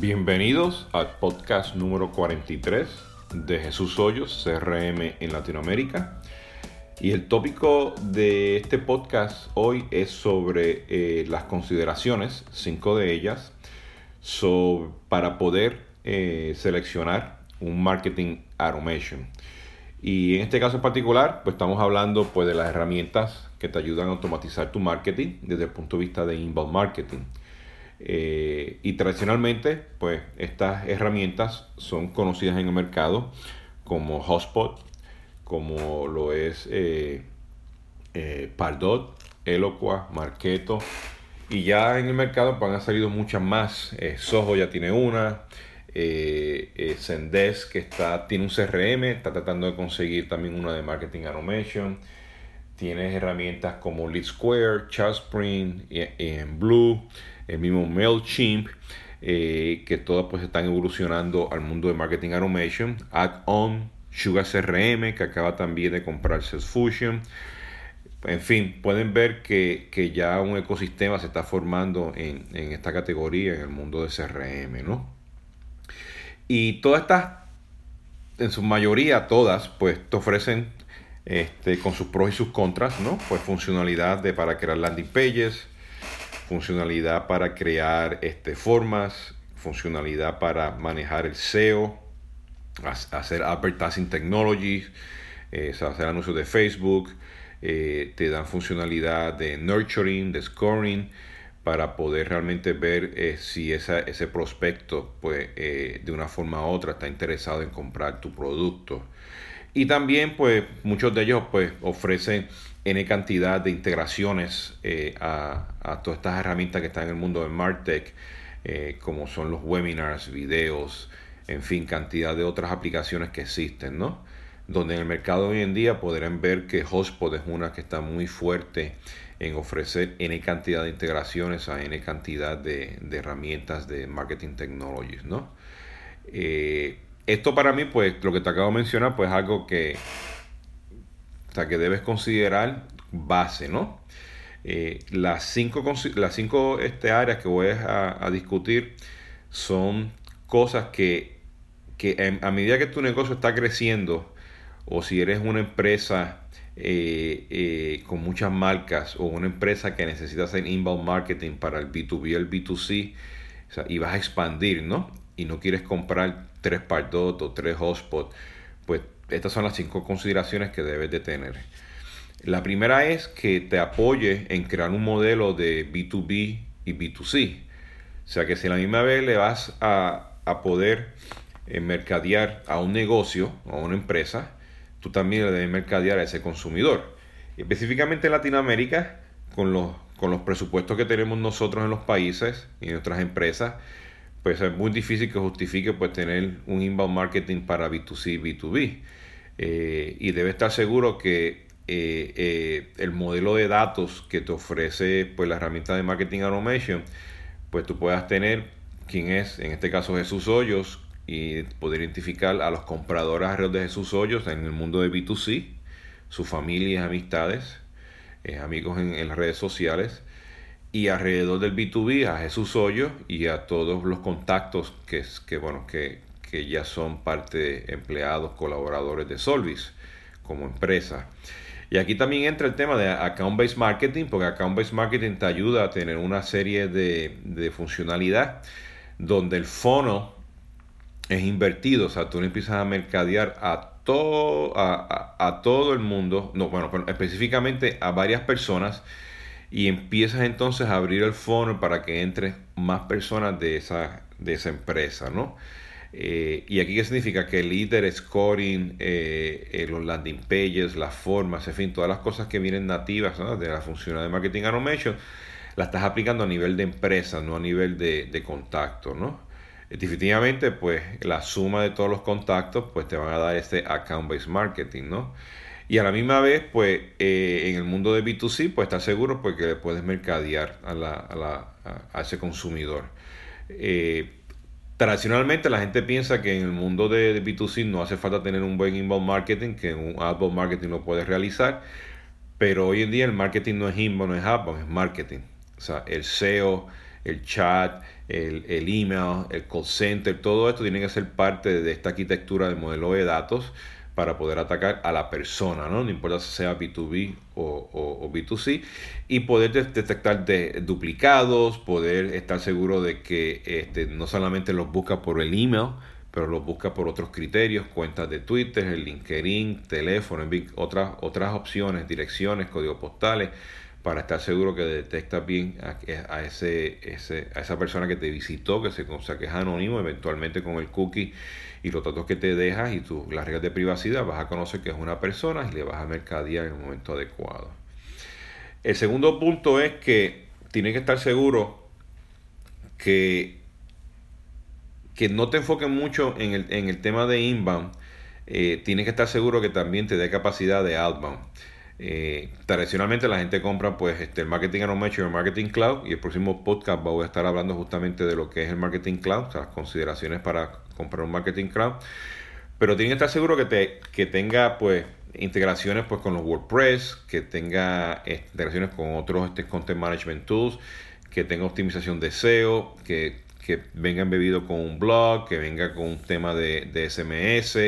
Bienvenidos al podcast número 43 de Jesús Hoyos, CRM en Latinoamérica. Y el tópico de este podcast hoy es sobre eh, las consideraciones, cinco de ellas, para poder eh, seleccionar un marketing automation. Y en este caso en particular, pues estamos hablando pues, de las herramientas que te ayudan a automatizar tu marketing desde el punto de vista de inbound marketing. Eh, y tradicionalmente, pues estas herramientas son conocidas en el mercado como Hotspot, como lo es eh, eh, Pardot, Eloqua, Marketo. Y ya en el mercado pues, han salido muchas más. Soho ya tiene una. Zendesk que está, tiene un CRM, está tratando de conseguir también una de Marketing Automation. Tienes herramientas como Lead Square, ChartSpring, en Blue el mismo MailChimp, eh, que todas pues están evolucionando al mundo de marketing automation, Add-on, Sugar CRM, que acaba también de comprar Salesforce. En fin, pueden ver que, ya un ecosistema se está formando en, esta categoría, en el mundo de CRM, ¿no? Y todas estas, en su mayoría, todas, pues te ofrecen este, con sus pros y sus contras, ¿no? Pues funcionalidad de para crear landing pages, funcionalidad para crear este, formas, funcionalidad para manejar el SEO, hacer advertising technology, eh, hacer anuncios de Facebook, eh, te dan funcionalidad de nurturing, de scoring, para poder realmente ver eh, si ese prospecto pues, de una forma u otra está interesado en comprar tu producto. Y también pues muchos de ellos pues ofrecen N cantidad de integraciones eh, a, todas estas herramientas que están en el mundo de MarTech, eh, como son los webinars, videos, en fin, cantidad de otras aplicaciones que existen, ¿no? Donde en el mercado hoy en día podrán ver que Hotspot es una que está muy fuerte en ofrecer N cantidad de integraciones a N cantidad de, herramientas de marketing technologies, ¿no? Eh, esto para mí, pues, lo que te acabo de mencionar, pues es algo que o sea, que debes considerar base, ¿no? Eh, las cinco, las cinco este, áreas que voy a, discutir son cosas que, a medida que tu negocio está creciendo, o si eres una empresa eh, eh, con muchas marcas o una empresa que necesita hacer inbound marketing para el B2B y el B2C, y vas a expandir, ¿no? Y no quieres comprar tres Pardot o tres Hotspot, pues estas son las cinco consideraciones que debes de tener. La primera es que te apoye en crear un modelo de B2B y B2C. O sea que si a la misma vez le vas a, poder eh, mercadear a un negocio o a una empresa, tú también le debes mercadear a ese consumidor. Específicamente en Latinoamérica, con los, con los presupuestos que tenemos nosotros en los países y en nuestras empresas, pues es muy difícil que justifique pues tener un inbound marketing para B2C y B2B. Eh, y debe estar seguro que eh, eh, el modelo de datos que te ofrece pues, la herramienta de marketing automation, pues tú puedas tener quién es, en este caso Jesús Hoyos, y poder identificar a los compradores de Jesús Hoyos en el mundo de B2C, su familia, amistades, amigos en, las redes sociales, y alrededor del B2B a Jesús Hoyos y a todos los contactos que, que, bueno, que, que ya son parte de empleados, colaboradores de Solvis como empresa. Y aquí también entra el tema de account-based marketing, porque account-based marketing te ayuda a tener una serie de, de funcionalidad donde el fono es invertido, o sea, tú empiezas a mercadear a todo, a, todo el mundo, no, bueno, específicamente a varias personas, y empiezas entonces a abrir el fono para que entre más personas de esa, de esa empresa, ¿no? Eh, y aquí qué significa que el líder, scoring, eh, eh, los landing pages, las formas, en fin, todas las cosas que vienen nativas de la función de marketing automation, las estás aplicando a nivel de empresa, no a nivel de, contacto, ¿no? Definitivamente, pues la suma de todos los contactos, pues te van a dar este account-based marketing, ¿no? Y a la misma vez, pues en el mundo de B2C, pues estás seguro porque le puedes mercadear a, la, a, la, a ese consumidor. Eh, Tradicionalmente la gente piensa que en el mundo de, B2C no hace falta tener un buen inbound marketing, que un outbound marketing lo puedes realizar, pero hoy en día el marketing no es inbound, no es outbound, es marketing. O sea, el SEO, el chat, el, el, email, el call center, todo esto tiene que ser parte de esta arquitectura de modelo de datos para poder atacar a la persona, ¿no? No importa si sea B2B o, B2C, y poder detectar de, duplicados, poder estar seguro de que este, no solamente los busca por el email, pero los busca por otros criterios, cuentas de Twitter, el LinkedIn, teléfono, otras, otras opciones, direcciones, códigos postales, para estar seguro que detecta bien a, ese, ese, a esa persona que te visitó, que se o que es anónimo, eventualmente con el cookie y los datos que te dejas y tu, las reglas de privacidad, vas a conocer que es una persona y le vas a mercadear en el momento adecuado. El segundo punto es que tienes que estar seguro que, que no te enfoques mucho en el, en el tema de inbound. Eh, tienes que estar seguro que también te dé capacidad de outbound. Eh, tradicionalmente la gente compra pues este, el Marketing Automation y el Marketing Cloud y el próximo podcast voy a estar hablando justamente de lo que es el Marketing Cloud, las consideraciones para comprar un Marketing Cloud. Pero tiene que estar seguro que, te, que tenga pues integraciones pues con los WordPress, que tenga este, integraciones con otros este, Content Management Tools, que tenga optimización de SEO, que, que venga embebido con un blog, que venga con un tema de, de SMS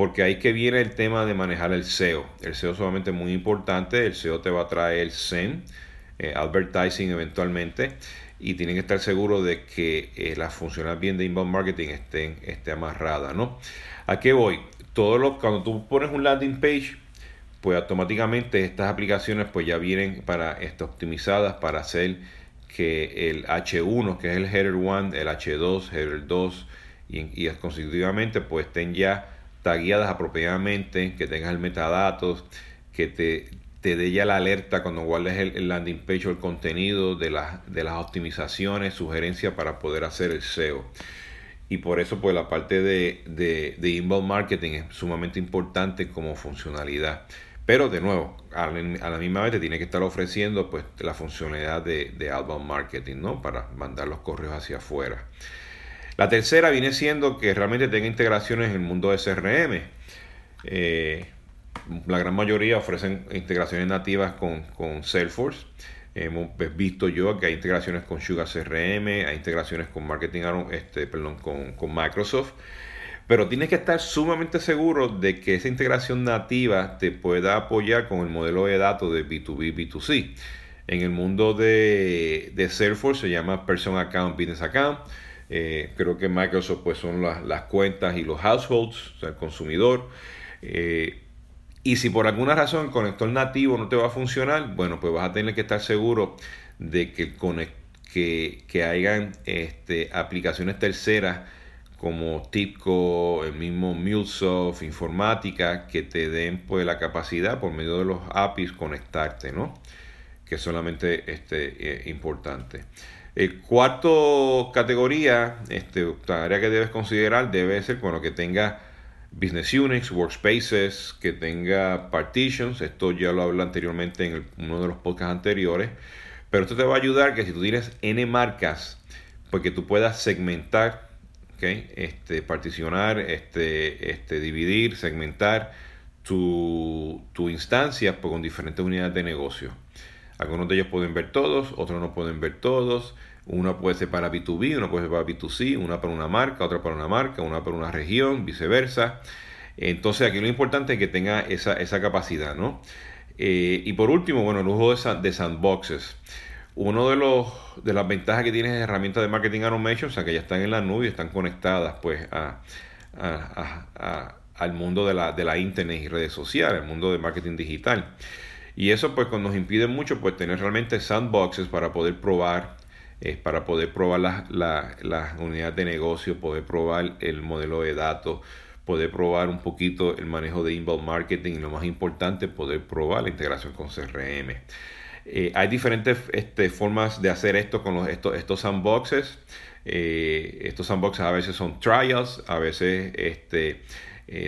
porque ahí que viene el tema de manejar el SEO. El SEO es solamente muy importante, el SEO te va a traer SEM, eh, advertising eventualmente, y tienen que estar seguros de que eh, las funciones bien de inbound marketing estén, esté amarradas, ¿no? ¿A qué voy? Todo lo, cuando tú pones un landing page, pues automáticamente estas aplicaciones pues ya vienen para estar optimizadas para hacer que el H1, que es el header 1, el H2, header 2 y, y consecutivamente pues estén ya tagueadas apropiadamente, que tengas el metadatos, que te, te dé ya la alerta cuando guardes el, landing page o el contenido de, de las optimizaciones, sugerencias para poder hacer el SEO. Y por eso pues la parte de, de, inbound marketing es sumamente importante como funcionalidad. Pero de nuevo, a la, misma vez te tiene que estar ofreciendo pues la funcionalidad de, de outbound marketing, ¿no? Para mandar los correos hacia afuera. La tercera viene siendo que realmente tenga integraciones en el mundo de CRM. Eh, la gran mayoría ofrecen integraciones nativas con, Salesforce. Hemos visto yo que hay integraciones con Sugar CRM, hay integraciones con Marketing, este, perdón, con, con Microsoft. Pero tienes que estar sumamente seguro de que esa integración nativa te pueda apoyar con el modelo de datos de B2B, B2C. En el mundo de, de Salesforce se llama Person Account, Business Account. Eh, creo que Microsoft pues son las, cuentas y los households, o sea, el consumidor. Eh, y si por alguna razón el conector nativo no te va a funcionar, bueno, pues vas a tener que estar seguro de que, que, que hayan este, aplicaciones terceras como Tipco, el mismo MuleSoft, Informática, que te den pues la capacidad por medio de los APIs conectarte, ¿no? Que es solamente este, eh, importante. El cuarto categoría, este, área que debes considerar debe ser bueno, que tenga business units, workspaces, que tenga partitions. Esto ya lo hablé anteriormente en uno de los podcasts anteriores. Pero esto te va a ayudar que si tú tienes N marcas, pues que tú puedas segmentar, este, particionar, este, este, dividir, segmentar tu, tu instancia pues, con diferentes unidades de negocio. Algunos de ellos pueden ver todos, otros no pueden ver todos. Una puede ser para B2B, una puede ser para B2C, una para una marca, otra para una marca, una para una región, viceversa. Entonces aquí lo importante es que tenga esa, capacidad, ¿no? Eh, y por último, bueno, el uso de, sandboxes. Uno de los de las ventajas que tiene es herramientas de marketing automation, o sea que ya están en la nube y están conectadas pues a, al mundo de la, de la internet y redes sociales, al mundo de marketing digital. Y eso pues nos impide mucho pues tener realmente sandboxes para poder probar, eh, para poder probar las la, unidades de negocio, poder probar el modelo de datos, poder probar un poquito el manejo de inbound marketing y lo más importante, poder probar la integración con CRM. Eh, hay diferentes este, formas de hacer esto con los, estos, estos sandboxes. Eh, estos sandboxes a veces son trials, a veces este,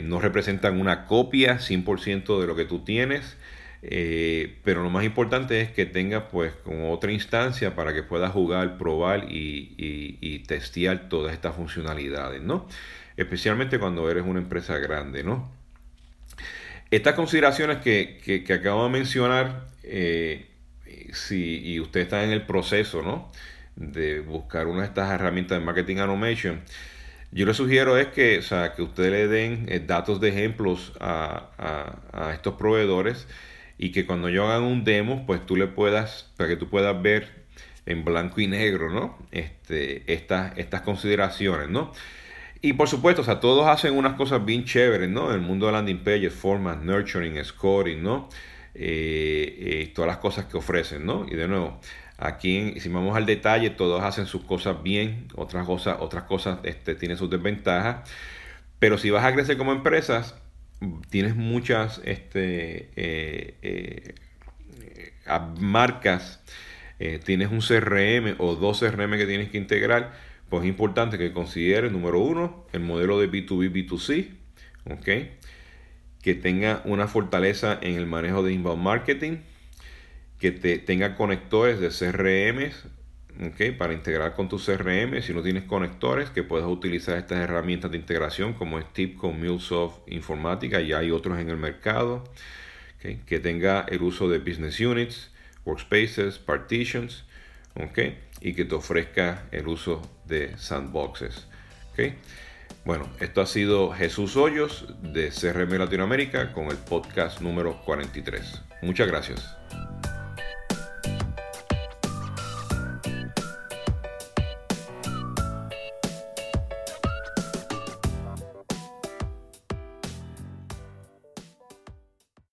no representan una copia 100% de lo que tú tienes. Eh, pero lo más importante es que tengas pues como otra instancia para que puedas jugar, probar y, testear todas estas funcionalidades, ¿no? Especialmente cuando eres una empresa grande, ¿no? Estas consideraciones que, acabo de mencionar, eh, si y usted está en el proceso, ¿no? de buscar una de estas herramientas de marketing automation, yo le sugiero es que, o sea, que ustedes le den eh, datos de ejemplos a, a, estos proveedores y que cuando yo hagan un demo, pues tú le puedas, para que tú puedas ver en blanco y negro, ¿no? Este, estas, estas consideraciones, ¿no? Y por supuesto, o sea, todos hacen unas cosas bien chéveres, ¿no? En el mundo de landing pages, format, nurturing, scoring, ¿no? Eh, eh, todas las cosas que ofrecen, ¿no? Y de nuevo, aquí si vamos al detalle, todos hacen sus cosas bien, otras cosas, otras cosas este, tienen sus desventajas. Pero si vas a crecer como empresas, tienes muchas este, eh, marcas, tienes un CRM o dos CRM que tienes que integrar pues es importante que considere, número uno, el modelo de B2B, B2C, ¿ok? Que tenga una fortaleza en el manejo de inbound marketing, que te, tenga conectores de CRM, ¿ok? Para integrar con tu CRM, si no tienes conectores, que puedas utilizar estas herramientas de integración como es con MuleSoft Informática, y hay otros en el mercado, que tenga el uso de Business Units, Workspaces, Partitions, ¿ok? Y que te ofrezca el uso de sandboxes. Bueno, esto ha sido Jesús Hoyos de CRM Latinoamérica con el podcast número 43. Muchas gracias.